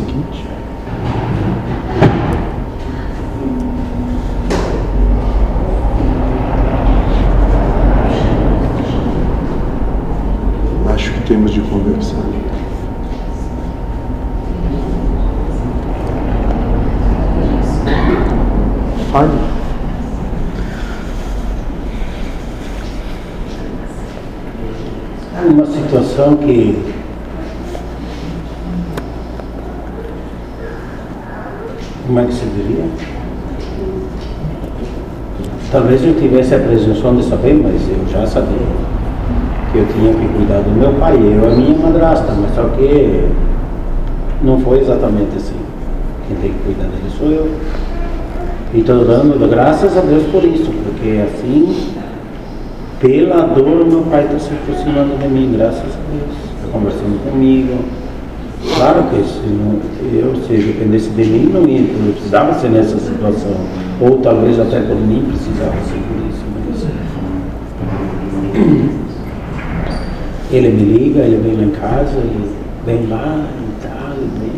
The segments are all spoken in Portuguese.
seguinte. Acho que temos de conversar. Fale. É uma situação que como é que se diria? Talvez eu tivesse a presunção de saber, mas eu já sabia que eu tinha que cuidar do meu pai, eu a minha madrasta, mas só que não foi exatamente assim. Quem tem que cuidar dele sou eu. E estou dando graças a Deus por isso, porque assim, pela dor, meu pai está se aproximando de mim, graças a Deus. Está conversando comigo. Claro que se eu, se dependesse de mim, não, ia, não precisava ser nessa situação. Ou talvez até por mim precisava ser por isso. Mas... Ele me liga, ele vem lá em casa, ele vem lá e tal, e vem.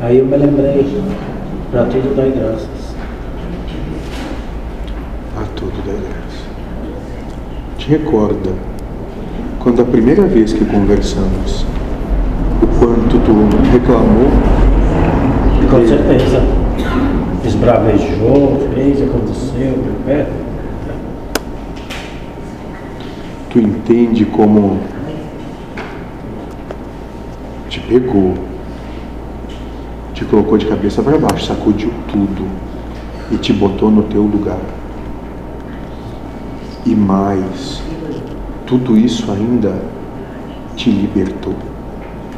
Aí eu me lembrei, para tudo dar graças. A tudo dá graça. Te recorda quando a primeira vez que conversamos, o quanto tu reclamou? Com de- certeza. Esbravejou, fez, aconteceu, é. Tu entende como te pegou, te colocou de cabeça para baixo, sacudiu tudo e te botou no teu lugar. E mais, tudo isso ainda te libertou.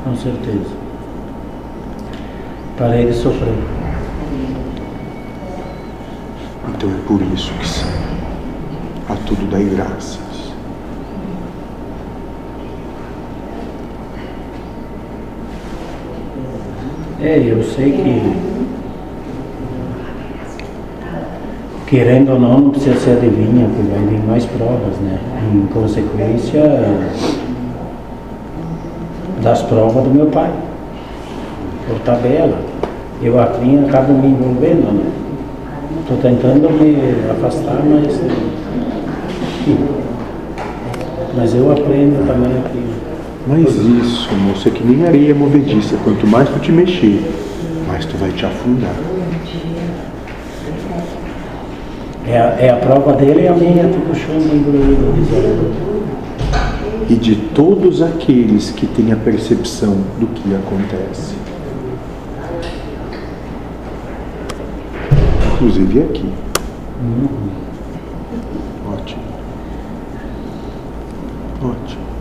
Com certeza. Parei de sofrer. Então é por isso que sim, a tudo dai graças. É, eu sei que. Querendo ou não, não precisa ser adivinha, porque vai vir mais provas, né? Em consequência das provas do meu pai. Por tabela. Eu assim acabo me envolvendo, né? Estou tentando me afastar, mas. Mas eu aprendo também aqui. Mas isso, moço, é que nem areia movediça. Quanto mais tu te mexer, mais tu vai te afundar. É a, é a prova dele e a minha, tu puxando engolido, dizendo. E de todos aqueles que têm a percepção do que acontece. Inclusive aqui. Ótimo. Ótimo.